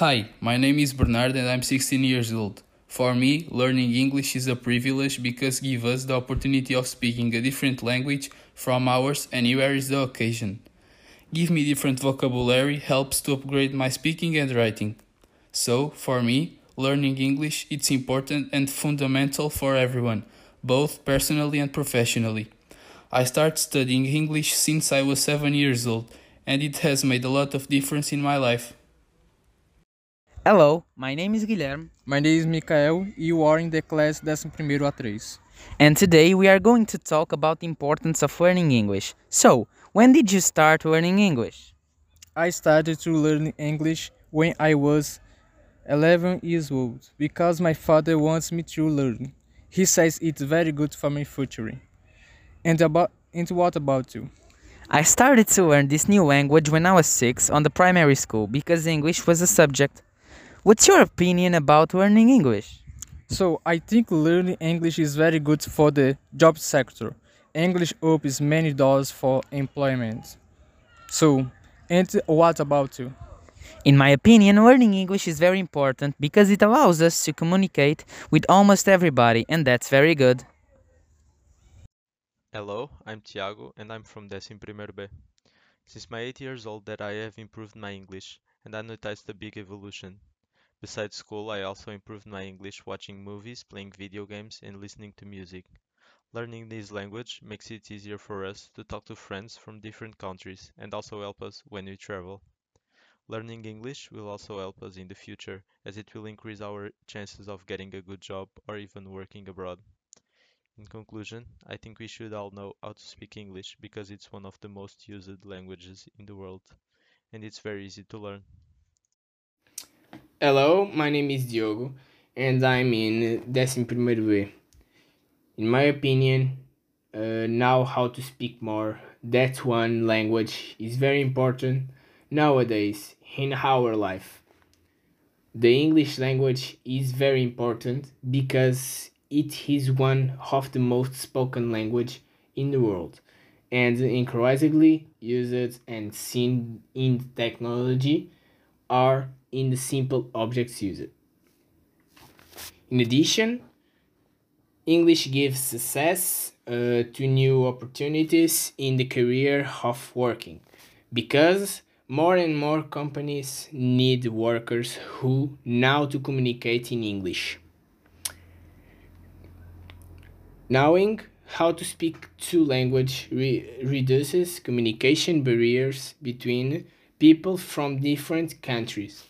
Hi, my name is Bernard and I'm 16 years old. For me, learning English is a privilege because gives us the opportunity of speaking a different language from ours anywhere is the occasion. Give me different vocabulary helps to upgrade my speaking and writing. So, for me, learning English it's important and fundamental for everyone, both personally and professionally. I started studying English since I was 7 years old and it has made a lot of difference in my life. Hello, my name is Guilherme. My name is Mikael. You are in the class 11 A3. And today we are going to talk about the importance of learning English. So, when did you start learning English? I started to learn English when I was 11 years old because my father wants me to learn. He says it's very good for my future. And about and what about you? I started to learn this new language when I was 6 on the primary school because English was a subject. What's your opinion about learning English? So, I think learning English is very good for the job sector. English opens many doors for employment. So, and what about you? In my opinion, learning English is very important because it allows us to communicate with almost everybody, and that's very good. Hello, I'm Tiago and I'm from Décimo Primeiro B. Since my 8 years old that I have improved my English and I noticed a big evolution. Besides school, I also improved my English watching movies, playing video games, and listening to music. Learning this language makes it easier for us to talk to friends from different countries and also help us when we travel. Learning English will also help us in the future as it will increase our chances of getting a good job or even working abroad. In conclusion, I think we should all know how to speak English because it's one of the most used languages in the world and it's very easy to learn. Hello, my name is Diogo and I'm in 11 B. In my opinion, uh, now how to speak more, that one language is very important nowadays in our life. The English language is very important because it is one of the most spoken language in the world and increasingly used and seen in technology or in the simple objects used. In addition, English gives success uh, to new opportunities in the career of working because more and more companies need workers who know to communicate in English. Knowing how to speak two language re reduces communication barriers between people from different countries.